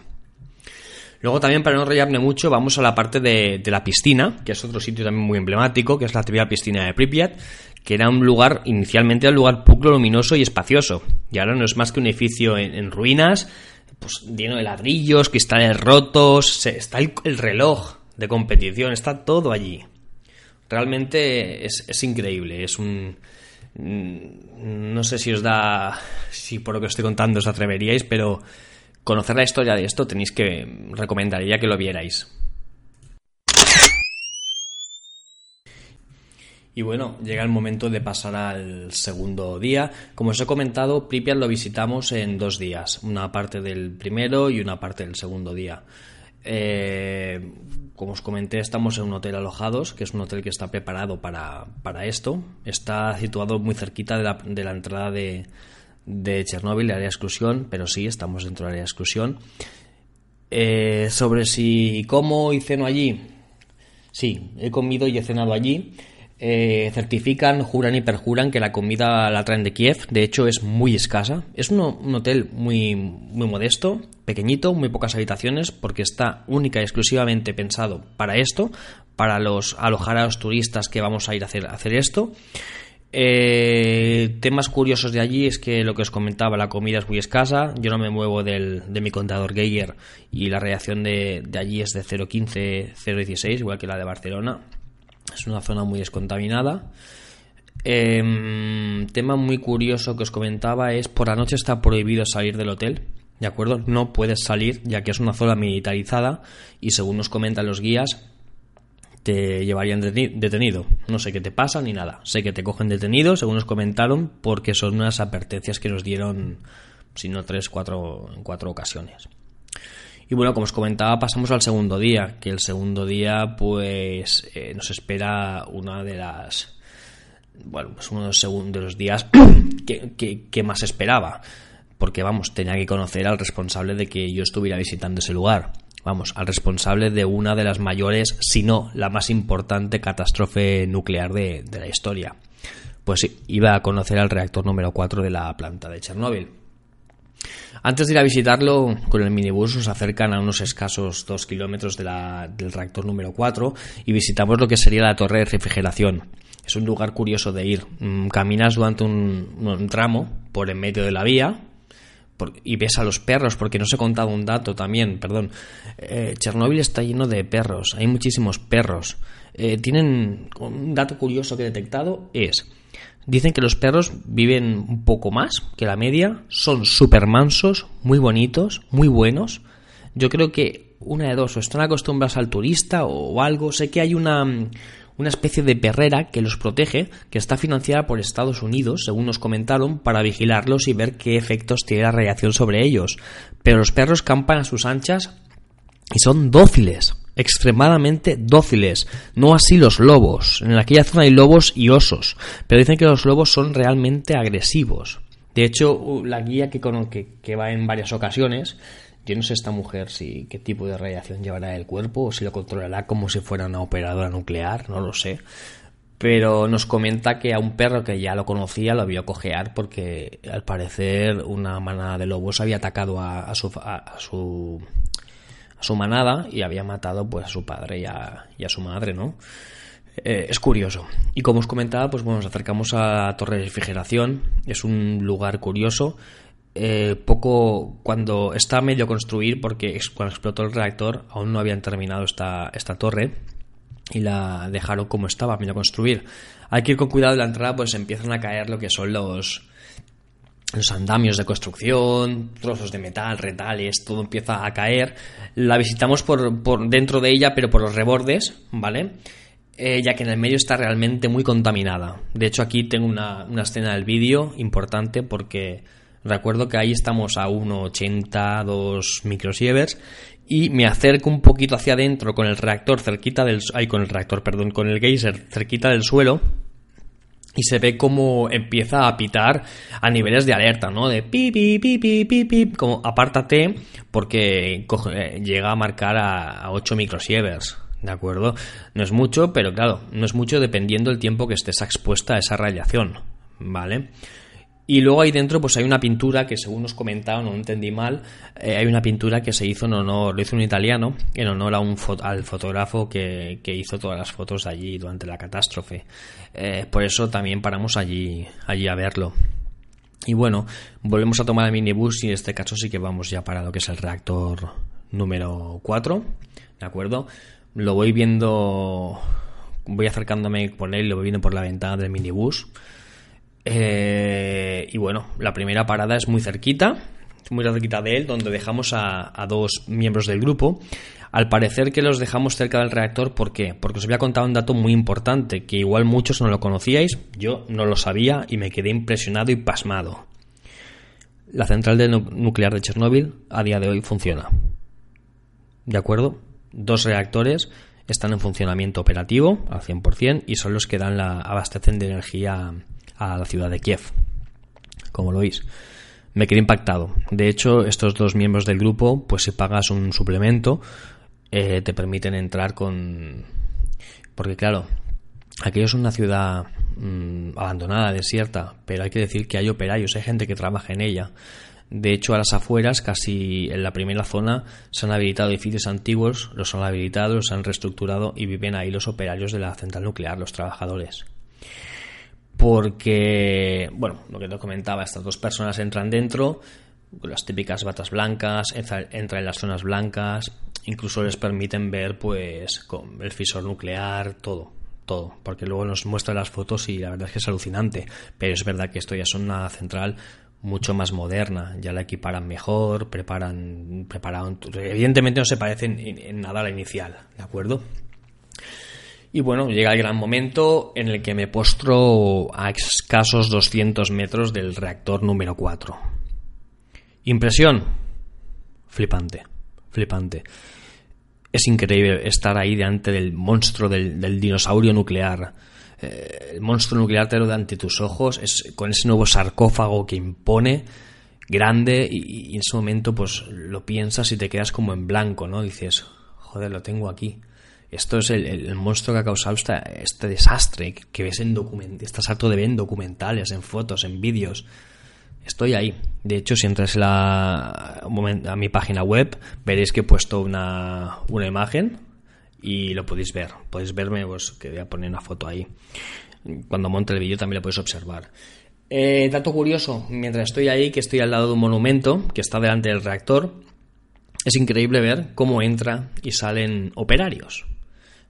Luego también, para no rayarme mucho, vamos a la parte de, de, la piscina, que es otro sitio también muy emblemático, que es la típica piscina de Pripyat, que era un lugar, inicialmente un lugar pulcro, luminoso y espacioso. Y ahora no es más que un edificio en, ruinas, pues lleno de ladrillos, cristales rotos, está el, reloj de competición, está todo allí. Realmente es, es increíble, es un... Mm, no sé si os da, si por lo que os estoy contando os atreveríais, pero conocer la historia de esto tenéis que, recomendaría que lo vierais. Y bueno, llega el momento de pasar al segundo día. Como os he comentado, Pripyat lo visitamos en dos días, una parte del primero y una parte del segundo día. Eh, como os comenté, estamos en un hotel alojados, que es un hotel que está preparado para, esto. Está situado muy cerquita de la entrada de, de Chernóbil, área de exclusión, pero sí, estamos dentro del área de exclusión. Eh, sobre si como y ceno allí, sí, he comido y he cenado allí. Eh, certifican, juran y perjuran que la comida la traen de Kiev. De hecho, es muy escasa. Es un, hotel muy, muy modesto, pequeñito, muy pocas habitaciones, porque está única y exclusivamente pensado para esto, para los alojar a los turistas que vamos a ir a hacer, hacer esto. Eh, temas curiosos de allí es que lo que os comentaba, la comida es muy escasa. Yo no me muevo del, de mi contador Geiger y la radiación de, de allí es de 0,15, 0,16, igual que la de Barcelona. Es una zona muy descontaminada. Em, tema muy curioso que os comentaba es por la noche está prohibido salir del hotel. ¿De acuerdo? No puedes salir ya que es una zona militarizada y según nos comentan los guías, te llevarían detenido. No sé qué te pasa ni nada. Sé que te cogen detenido, según nos comentaron, porque son unas advertencias que nos dieron, si no tres, cuatro, en cuatro ocasiones. Y bueno, como os comentaba, pasamos al segundo día, que el segundo día pues eh, nos espera una de las... Bueno, pues uno de los, días que, que más esperaba, porque vamos, tenía que conocer al responsable de que yo estuviera visitando ese lugar vamos, al responsable de una de las mayores, si no la más importante catástrofe nuclear de, la historia. Pues iba a conocer al reactor número 4 de la planta de Chernóbil. Antes de ir a visitarlo, con el minibús nos acercan a unos escasos dos kilómetros del reactor número 4 y visitamos lo que sería la torre de refrigeración. Es un lugar curioso de ir. Mm, caminas durante un, un tramo por en medio de la vía, y ves a los perros, porque no os he contado un dato también, perdón. Eh, Chernóbil está lleno de perros, hay muchísimos perros. Eh, tienen un dato curioso que he detectado es, dicen que los perros viven un poco más que la media, son súper mansos, muy bonitos, muy buenos. Yo creo que una de dos, o están acostumbrados al turista o algo, sé que hay una una especie de perrera que los protege, que está financiada por Estados Unidos, según nos comentaron, para vigilarlos y ver qué efectos tiene la radiación sobre ellos. Pero los perros campan a sus anchas y son dóciles, extremadamente dóciles, no así los lobos. En aquella zona hay lobos y osos, pero dicen que los lobos son realmente agresivos. De hecho, la guía que, que, que va en varias ocasiones yo no sé esta mujer si qué tipo de radiación llevará el cuerpo o si lo controlará como si fuera una operadora nuclear, no lo sé. Pero nos comenta que a un perro que ya lo conocía lo vio cojear porque al parecer una manada de lobos había atacado a, su, manada y había matado pues a su padre y a, y a su madre, ¿no? Eh, es curioso. Y como os comentaba, pues bueno, nos acercamos a la Torre de Refrigeración. Es un lugar curioso. Eh, poco cuando está medio construir, porque cuando explotó el reactor aún no habían terminado esta, esta torre y la dejaron como estaba, medio construir. Hay que ir con cuidado en la entrada, pues empiezan a caer lo que son los, los andamios de construcción, trozos de metal, retales, todo empieza a caer. La visitamos por, por dentro de ella, pero por los rebordes, ¿vale? Eh, ya que en el medio está realmente muy contaminada. De hecho, aquí tengo una, una escena del vídeo importante porque Recuerdo que ahí estamos a 1,80, 2 microsieverts y me acerco un poquito hacia adentro con el reactor cerquita del ay, con el reactor, perdón, con el geyser cerquita del suelo y se ve como empieza a pitar a niveles de alerta, ¿no? De pi pi pi pi pi, pi como apártate porque llega a marcar a, a 8 microsieverts. ¿De acuerdo? No es mucho, pero claro, no es mucho dependiendo del tiempo que estés expuesta a esa radiación. ¿Vale? Y luego ahí dentro pues hay una pintura que según nos comentaban, no entendí mal, eh, hay una pintura que se hizo en honor, lo hizo un italiano, en honor a un al fotógrafo que, hizo todas las fotos allí durante la catástrofe. Eh, por eso también paramos allí, allí a verlo. Y bueno, volvemos a tomar el minibús y en este caso sí que vamos ya para lo que es el reactor número 4, ¿de acuerdo? Lo voy viendo, voy acercándome por él, lo voy viendo por la ventana del minibús. Eh, y bueno, la primera parada es muy cerquita, muy cerquita de él, donde dejamos a, dos miembros del grupo. Al parecer que los dejamos cerca del reactor, ¿por qué? Porque os había contado un dato muy importante, que igual muchos no lo conocíais, yo no lo sabía y me quedé impresionado y pasmado. La central nuclear de Chernóbil a día de hoy funciona. ¿De acuerdo? Dos reactores están en funcionamiento operativo al 100% y son los que dan la abastecen de energía a la ciudad de Kiev. Como lo veis. Me quedé impactado. De hecho, estos dos miembros del grupo, pues si pagas un suplemento, eh, te permiten entrar con... Porque claro, aquello es una ciudad mm, abandonada, desierta, pero hay que decir que hay operarios, hay gente que trabaja en ella. De hecho, a las afueras, casi en la primera zona, se han habilitado edificios antiguos, los han habilitado, los han reestructurado y viven ahí los operarios de la central nuclear, los trabajadores porque, bueno, lo que te comentaba, estas dos personas entran dentro, las típicas batas blancas, entran en las zonas blancas, incluso les permiten ver, pues, con el fisor nuclear, todo, todo, porque luego nos muestran las fotos y la verdad es que es alucinante, pero es verdad que esto ya es una central mucho más moderna, ya la equiparan mejor, preparan, prepararon, evidentemente no se parecen en, en nada a la inicial, ¿de acuerdo? Y bueno, llega el gran momento en el que me postro a escasos 200 metros del reactor número 4. Impresión. Flipante, flipante. Es increíble estar ahí delante del monstruo del, dinosaurio nuclear. Eh, el monstruo nuclear te lo da ante tus ojos, es, con ese nuevo sarcófago que impone, grande, y, y en ese momento pues lo piensas y te quedas como en blanco, ¿no? Dices, joder, lo tengo aquí. Esto es el, monstruo que ha causado este desastre que ves en document estás harto de ver en documentales, en fotos, en vídeos. Estoy ahí. De hecho, si entras a mi página web, veréis que he puesto una, imagen y lo podéis ver. Podéis verme, pues que voy a poner una foto ahí. Cuando monte el vídeo también lo podéis observar. Eh, dato curioso, mientras estoy ahí, que estoy al lado de un monumento que está delante del reactor, es increíble ver cómo entra y salen operarios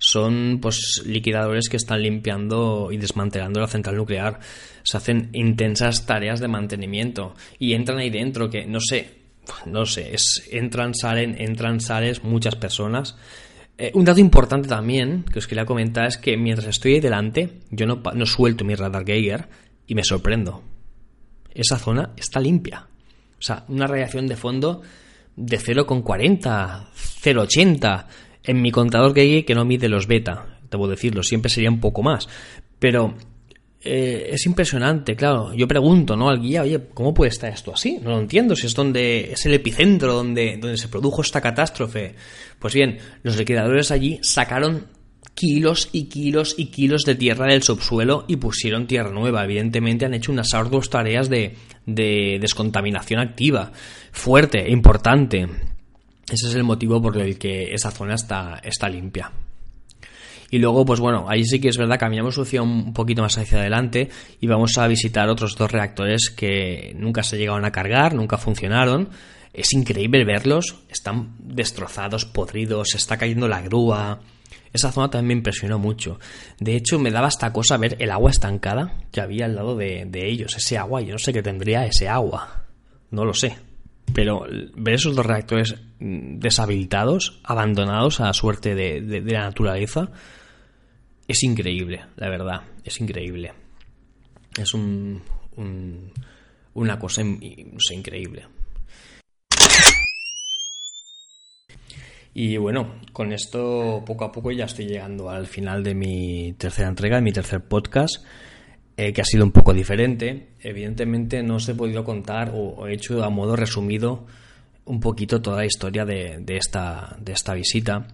son pues liquidadores que están limpiando y desmantelando la central nuclear. Se hacen intensas tareas de mantenimiento y entran ahí dentro que no sé, no sé, es entran, salen, entran, sales muchas personas. Eh, un dato importante también que os quería comentar es que mientras estoy ahí delante, yo no, no suelto mi radar Geiger y me sorprendo. Esa zona está limpia. O sea, una radiación de fondo de 0,40, 0,80 en mi contador Geiger que no mide los beta, debo decirlo, siempre sería un poco más. Pero eh, es impresionante, claro. Yo pregunto, ¿no? Al guía, oye, ¿cómo puede estar esto así? No lo entiendo, si es donde es el epicentro donde, donde se produjo esta catástrofe. Pues bien, los liquidadores allí sacaron kilos y kilos y kilos de tierra del subsuelo y pusieron tierra nueva. Evidentemente han hecho unas arduas tareas de, de descontaminación activa, fuerte, importante. Ese es el motivo por el que esa zona está, está limpia. Y luego, pues bueno, ahí sí que es verdad, cambiamos hacia un poquito más hacia adelante y vamos a visitar otros dos reactores que nunca se llegaron a cargar, nunca funcionaron. Es increíble verlos, están destrozados, podridos, está cayendo la grúa. Esa zona también me impresionó mucho. De hecho, me daba hasta cosa ver el agua estancada que había al lado de, de ellos. Ese agua, yo no sé qué tendría ese agua. No lo sé. Pero ver esos dos reactores mm, deshabilitados, abandonados a la suerte de, la naturaleza, es increíble, la verdad, es increíble. Es un, una cosa increíble. Y bueno, con esto poco a poco ya estoy llegando al final de mi tercera entrega, de mi tercer podcast. Eh, que ha sido un poco diferente. Evidentemente no os he podido contar o, he hecho a modo resumido un poquito toda la historia de, esta, de esta visita.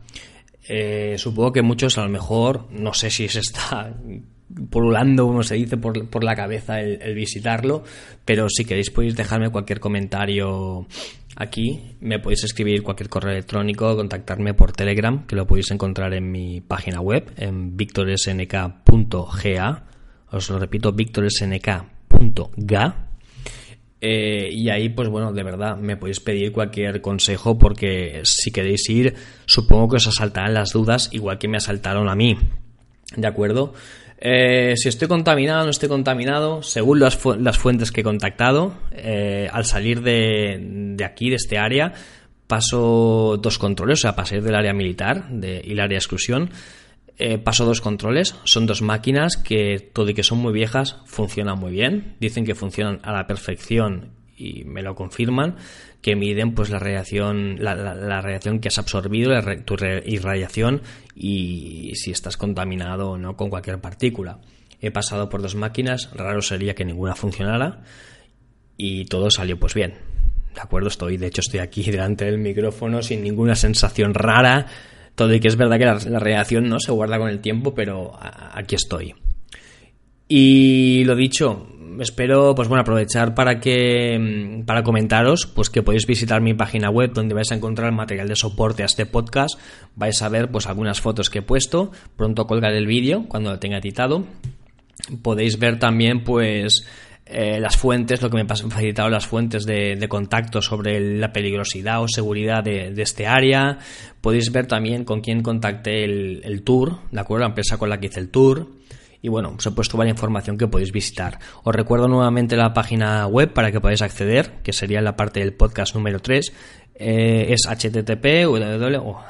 Eh, supongo que muchos a lo mejor, no sé si se está pululando, como se dice, por, la cabeza el, visitarlo, pero si queréis podéis dejarme cualquier comentario aquí, me podéis escribir cualquier correo electrónico, contactarme por Telegram, que lo podéis encontrar en mi página web, en victorsnk.ga os lo repito, victorsnk.ga. Eh, y ahí, pues bueno, de verdad, me podéis pedir cualquier consejo porque si queréis ir, supongo que os asaltarán las dudas igual que me asaltaron a mí. ¿De acuerdo? Eh, si estoy contaminado o no estoy contaminado, según las, fuentes que he contactado, eh, al salir de, de, aquí, de este área, paso dos controles, o sea, pasar del área militar y el área de exclusión, eh, paso dos controles, son dos máquinas que, todo y que son muy viejas, funcionan muy bien. Dicen que funcionan a la perfección y me lo confirman, que miden pues la radiación, la, radiación que has absorbido, tu irradiación y si estás contaminado o no con cualquier partícula. He pasado por dos máquinas, raro sería que ninguna funcionara y todo salió pues bien. De acuerdo, estoy, de hecho estoy aquí delante del micrófono sin ninguna sensación rara, todo y que es verdad que la, reacción no se guarda con el tiempo, pero aquí estoy. Y lo dicho, espero pues bueno aprovechar para que mm, para comentaros pues que podéis visitar mi página web donde vais a encontrar material de soporte a este podcast. Vais a ver pues algunas fotos que he puesto. Pronto colgaré el vídeo cuando lo tenga editado. Podéis ver también pues eh, las fuentes, lo que me han facilitado las fuentes de, contacto sobre la peligrosidad o seguridad de, este área. Podéis ver también con quién contacté el, tour, ¿de acuerdo? La empresa con la que hice el tour. Y bueno, os he puesto varias información que podéis visitar. Os recuerdo nuevamente la página web para que podáis acceder, que sería la parte del podcast número 3. Eh, es http,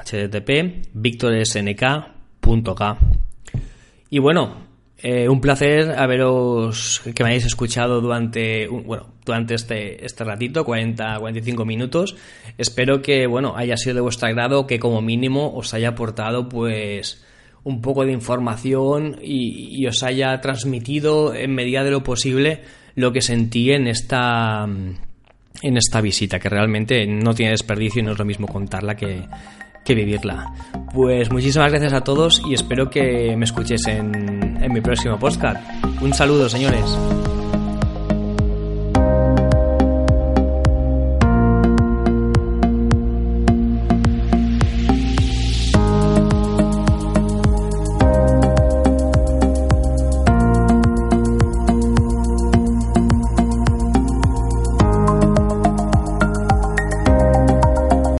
http victorsnk.k Y bueno, eh, un placer haberos, que me hayáis escuchado durante, bueno, durante este, este ratito, 40, 45 minutos. Espero que, bueno, haya sido de vuestro agrado, que como mínimo os haya aportado, pues, un poco de información y, os haya transmitido en medida de lo posible lo que sentí en esta, en esta visita, que realmente no tiene desperdicio y no es lo mismo contarla que, que vivirla. Pues muchísimas gracias a todos y espero que me escuches en, en mi próximo podcast. Un saludo, señores.